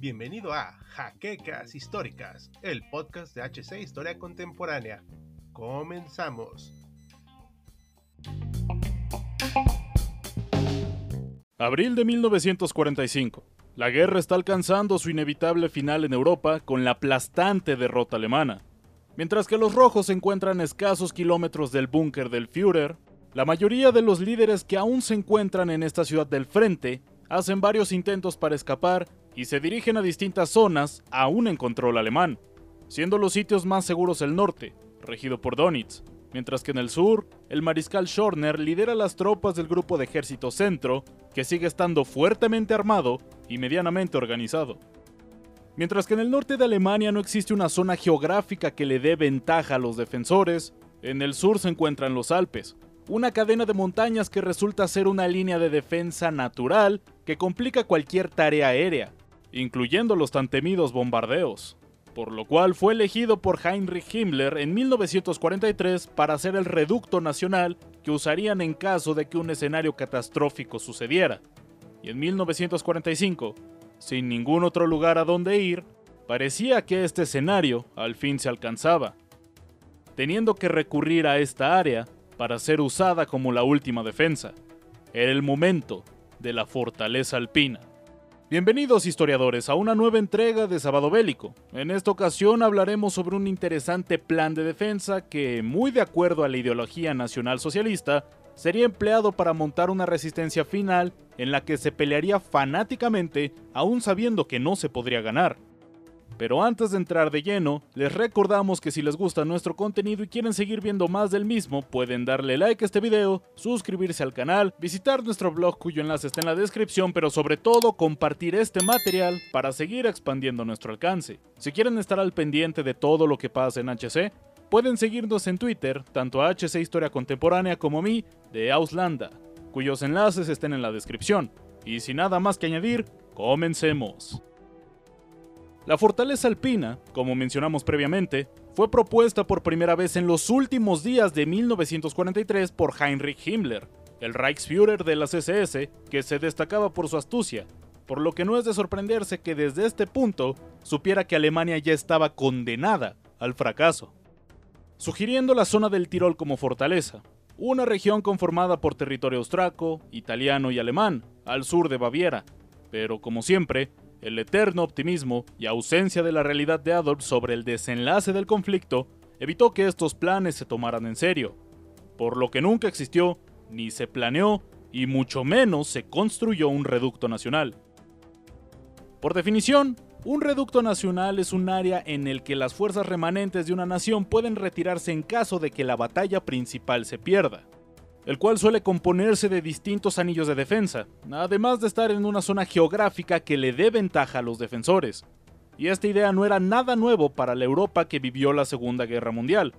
Bienvenido a Jaquecas Históricas, el podcast de HC Historia Contemporánea. Comenzamos. Abril de 1945. La guerra está alcanzando su inevitable final en Europa con la aplastante derrota alemana. Mientras que los rojos se encuentran a escasos kilómetros del búnker del Führer, la mayoría de los líderes que aún se encuentran en esta ciudad del frente hacen varios intentos para escapar y se dirigen a distintas zonas aún en control alemán, siendo los sitios más seguros el norte, regido por Donitz, mientras que en el sur, el mariscal Schorner lidera las tropas del grupo de ejército centro, que sigue estando fuertemente armado y medianamente organizado. Mientras que en el norte de Alemania no existe una zona geográfica que le dé ventaja a los defensores, en el sur se encuentran los Alpes, una cadena de montañas que resulta ser una línea de defensa natural que complica cualquier tarea aérea, incluyendo los tan temidos bombardeos, por lo cual fue elegido por Heinrich Himmler en 1943 para ser el reducto nacional que usarían en caso de que un escenario catastrófico sucediera. Y en 1945, sin ningún otro lugar a donde ir, parecía que este escenario al fin se alcanzaba. Teniendo que recurrir a esta área, para ser usada como la última defensa. Era el momento de la fortaleza alpina. Bienvenidos historiadores a una nueva entrega de Sábado Bélico. En esta ocasión hablaremos sobre un interesante plan de defensa que, muy de acuerdo a la ideología nacional socialista, sería empleado para montar una resistencia final en la que se pelearía fanáticamente aún sabiendo que no se podría ganar. Pero antes de entrar de lleno, les recordamos que si les gusta nuestro contenido y quieren seguir viendo más del mismo, pueden darle like a este video, suscribirse al canal, visitar nuestro blog cuyo enlace está en la descripción, pero sobre todo compartir este material para seguir expandiendo nuestro alcance. Si quieren estar al pendiente de todo lo que pasa en HC, pueden seguirnos en Twitter, tanto a HC Historia Contemporánea como a mí, de Auslanda, cuyos enlaces estén en la descripción. Y sin nada más que añadir, comencemos. La fortaleza alpina, como mencionamos previamente, fue propuesta por primera vez en los últimos días de 1943 por Heinrich Himmler, el Reichsführer de las SS, que se destacaba por su astucia, por lo que no es de sorprenderse que desde este punto supiera que Alemania ya estaba condenada al fracaso. Sugiriendo la zona del Tirol como fortaleza, una región conformada por territorio austraco, italiano y alemán, al sur de Baviera, pero como siempre, el eterno optimismo y ausencia de la realidad de Adolf sobre el desenlace del conflicto evitó que estos planes se tomaran en serio, por lo que nunca existió, ni se planeó, y mucho menos se construyó un reducto nacional. Por definición, un reducto nacional es un área en el que las fuerzas remanentes de una nación pueden retirarse en caso de que la batalla principal se pierda el cual suele componerse de distintos anillos de defensa, además de estar en una zona geográfica que le dé ventaja a los defensores. Y esta idea no era nada nuevo para la Europa que vivió la Segunda Guerra Mundial,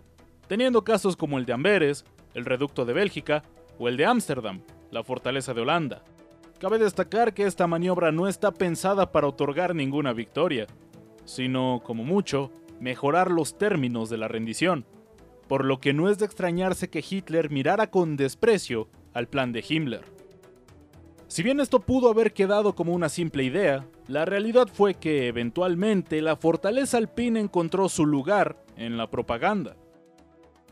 teniendo casos como el de Amberes, el reducto de Bélgica o el de Ámsterdam, la fortaleza de Holanda. Cabe destacar que esta maniobra no está pensada para otorgar ninguna victoria, sino, como mucho, mejorar los términos de la rendición por lo que no es de extrañarse que Hitler mirara con desprecio al plan de Himmler. Si bien esto pudo haber quedado como una simple idea, la realidad fue que eventualmente la fortaleza alpina encontró su lugar en la propaganda.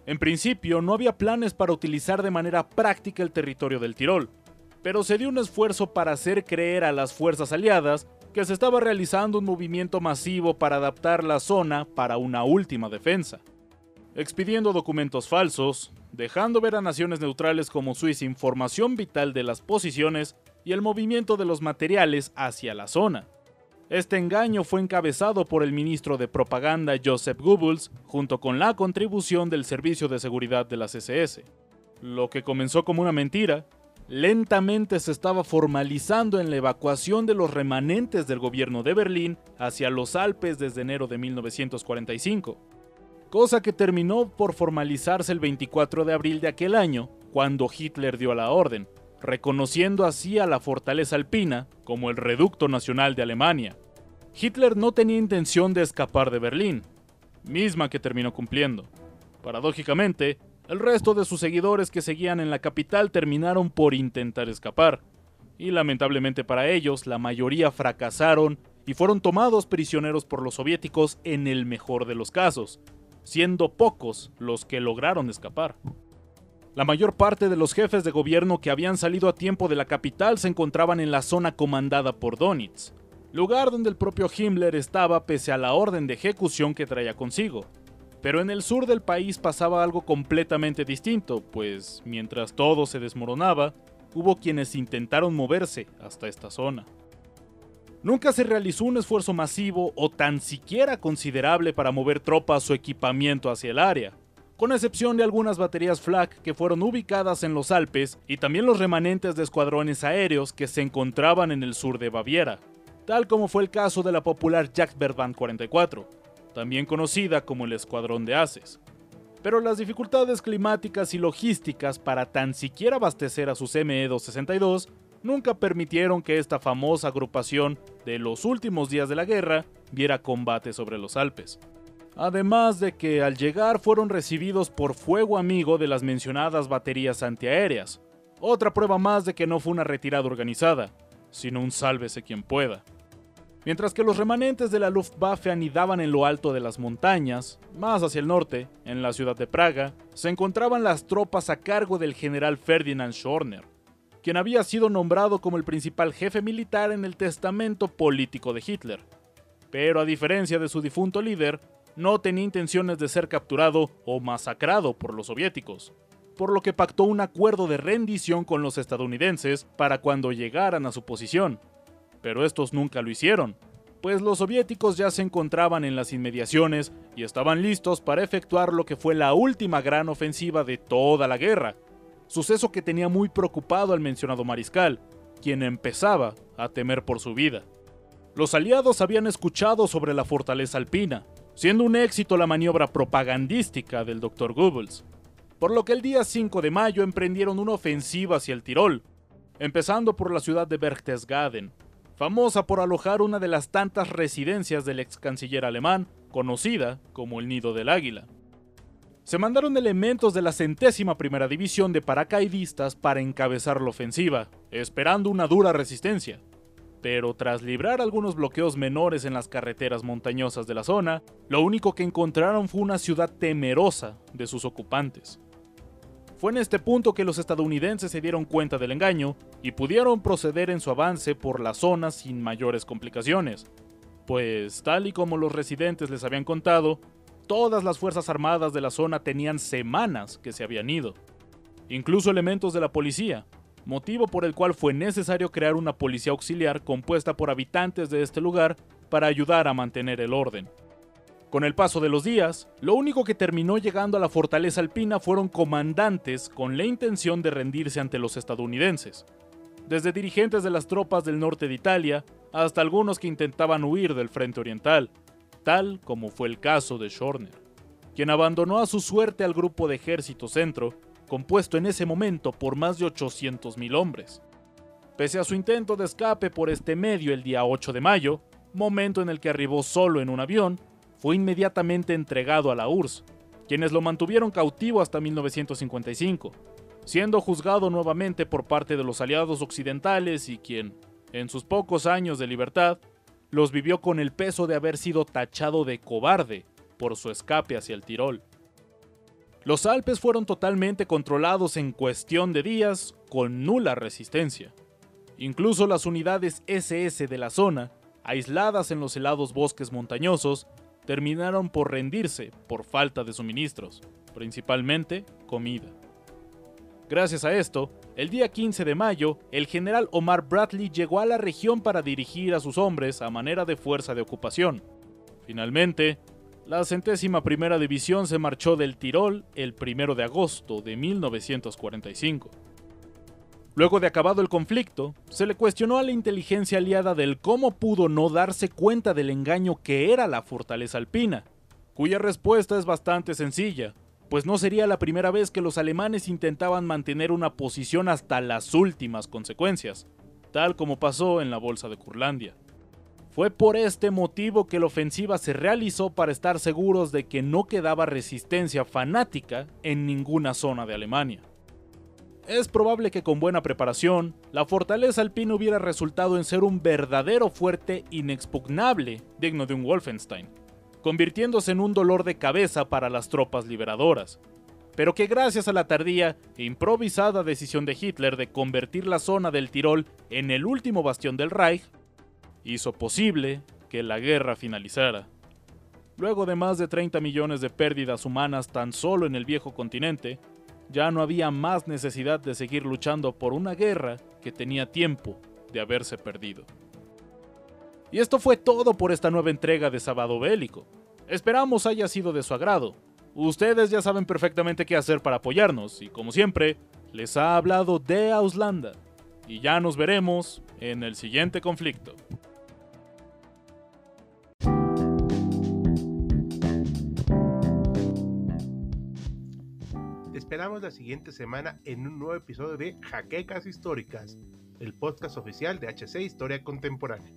En principio no había planes para utilizar de manera práctica el territorio del Tirol, pero se dio un esfuerzo para hacer creer a las fuerzas aliadas que se estaba realizando un movimiento masivo para adaptar la zona para una última defensa expidiendo documentos falsos, dejando ver a naciones neutrales como Suiza información vital de las posiciones y el movimiento de los materiales hacia la zona. Este engaño fue encabezado por el ministro de Propaganda Joseph Goebbels junto con la contribución del Servicio de Seguridad de las SS. Lo que comenzó como una mentira, lentamente se estaba formalizando en la evacuación de los remanentes del gobierno de Berlín hacia los Alpes desde enero de 1945 cosa que terminó por formalizarse el 24 de abril de aquel año, cuando Hitler dio la orden, reconociendo así a la fortaleza alpina como el reducto nacional de Alemania. Hitler no tenía intención de escapar de Berlín, misma que terminó cumpliendo. Paradójicamente, El resto de sus seguidores que seguían en la capital terminaron por intentar escapar, y lamentablemente para ellos la mayoría fracasaron y fueron tomados prisioneros por los soviéticos en el mejor de los casos, siendo pocos los que lograron escapar. La mayor parte de los jefes de gobierno que habían salido a tiempo de la capital se encontraban en la zona comandada por Donitz, lugar donde el propio Himmler estaba pese a la orden de ejecución que traía consigo. Pero en el sur del país pasaba algo completamente distinto, pues mientras todo se desmoronaba, hubo quienes intentaron moverse hasta esta zona. Nunca se realizó un esfuerzo masivo o tan siquiera considerable para mover tropas o equipamiento hacia el área, con excepción de algunas baterías flak que fueron ubicadas en los Alpes y también los remanentes de escuadrones aéreos que se encontraban en el sur de Baviera, tal como fue el caso de la popular Jagdverband 44, también conocida como el Escuadrón de Haces. Pero las dificultades climáticas y logísticas para tan siquiera abastecer a sus ME-262 nunca permitieron que esta famosa agrupación de los últimos días de la guerra viera combate sobre los Alpes. Además de que al llegar fueron recibidos por fuego amigo de las mencionadas baterías antiaéreas. Otra prueba más de que no fue una retirada organizada, sino un sálvese quien pueda. Mientras que los remanentes de la Luftwaffe anidaban en lo alto de las montañas, más hacia el norte, en la ciudad de Praga, se encontraban las tropas a cargo del general Ferdinand Schorner, quien había sido nombrado como el principal jefe militar en el testamento político de Hitler. Pero a diferencia de su difunto líder, no tenía intenciones de ser capturado o masacrado por los soviéticos, por lo que pactó un acuerdo de rendición con los estadounidenses para cuando llegaran a su posición. Pero estos nunca lo hicieron, pues los soviéticos ya se encontraban en las inmediaciones y estaban listos para efectuar lo que fue la última gran ofensiva de toda la guerra, suceso que tenía muy preocupado al mencionado mariscal, quien empezaba a temer por su vida. Los aliados habían escuchado sobre la fortaleza alpina, siendo un éxito la maniobra propagandística del Dr. Goebbels, por lo que el día 5 de mayo emprendieron una ofensiva hacia el Tirol, empezando por la ciudad de Berchtesgaden, famosa por alojar una de las tantas residencias del ex canciller alemán, conocida como el Nido del Águila. Se mandaron elementos de la centésima primera división de paracaidistas para encabezar la ofensiva, esperando una dura resistencia, pero tras librar algunos bloqueos menores en las carreteras montañosas de la zona, lo único que encontraron fue una ciudad temerosa de sus ocupantes. Fue en este punto que los estadounidenses se dieron cuenta del engaño y pudieron proceder en su avance por la zona sin mayores complicaciones, pues tal y como los residentes les habían contado, todas las fuerzas armadas de la zona tenían semanas que se habían ido, incluso elementos de la policía, motivo por el cual fue necesario crear una policía auxiliar compuesta por habitantes de este lugar para ayudar a mantener el orden. Con el paso de los días, lo único que terminó llegando a la fortaleza alpina fueron comandantes con la intención de rendirse ante los estadounidenses, desde dirigentes de las tropas del norte de Italia hasta algunos que intentaban huir del frente oriental, tal como fue el caso de Schorner, quien abandonó a su suerte al grupo de ejército centro compuesto en ese momento por más de 800.000 hombres. Pese a su intento de escape por este medio el día 8 de mayo, momento en el que arribó solo en un avión, fue inmediatamente entregado a la URSS, quienes lo mantuvieron cautivo hasta 1955, siendo juzgado nuevamente por parte de los aliados occidentales y quien, en sus pocos años de libertad, los vivió con el peso de haber sido tachado de cobarde por su escape hacia el Tirol. Los Alpes fueron totalmente controlados en cuestión de días con nula resistencia. Incluso las unidades SS de la zona, aisladas en los helados bosques montañosos, terminaron por rendirse por falta de suministros, principalmente comida. Gracias a esto, el día 15 de mayo, el general Omar Bradley llegó a la región para dirigir a sus hombres a manera de fuerza de ocupación. Finalmente, la centésima primera división se marchó del Tirol el 1 de agosto de 1945. Luego de acabado el conflicto, se le cuestionó a la inteligencia aliada del cómo pudo no darse cuenta del engaño que era la fortaleza alpina, cuya respuesta es bastante sencilla, pues no sería la primera vez que los alemanes intentaban mantener una posición hasta las últimas consecuencias, tal como pasó en la Bolsa de Curlandia. Fue por este motivo que la ofensiva se realizó para estar seguros de que no quedaba resistencia fanática en ninguna zona de Alemania. Es probable que con buena preparación, la fortaleza alpina hubiera resultado en ser un verdadero fuerte inexpugnable digno de un Wolfenstein, convirtiéndose en un dolor de cabeza para las tropas liberadoras, pero que gracias a la tardía e improvisada decisión de Hitler de convertir la zona del Tirol en el último bastión del Reich, hizo posible que la guerra finalizara. Luego de más de 30 millones de pérdidas humanas tan solo en el viejo continente, ya no había más necesidad de seguir luchando por una guerra que tenía tiempo de haberse perdido. Y esto fue todo por esta nueva entrega de Sábado Bélico. Esperamos haya sido de su agrado. Ustedes ya saben perfectamente qué hacer para apoyarnos y como siempre, les ha hablado de Auslanda. Y ya nos veremos en el siguiente conflicto. esperamos la siguiente semana en un nuevo episodio de Jaquecas Históricas, el podcast oficial de HC Historia Contemporánea.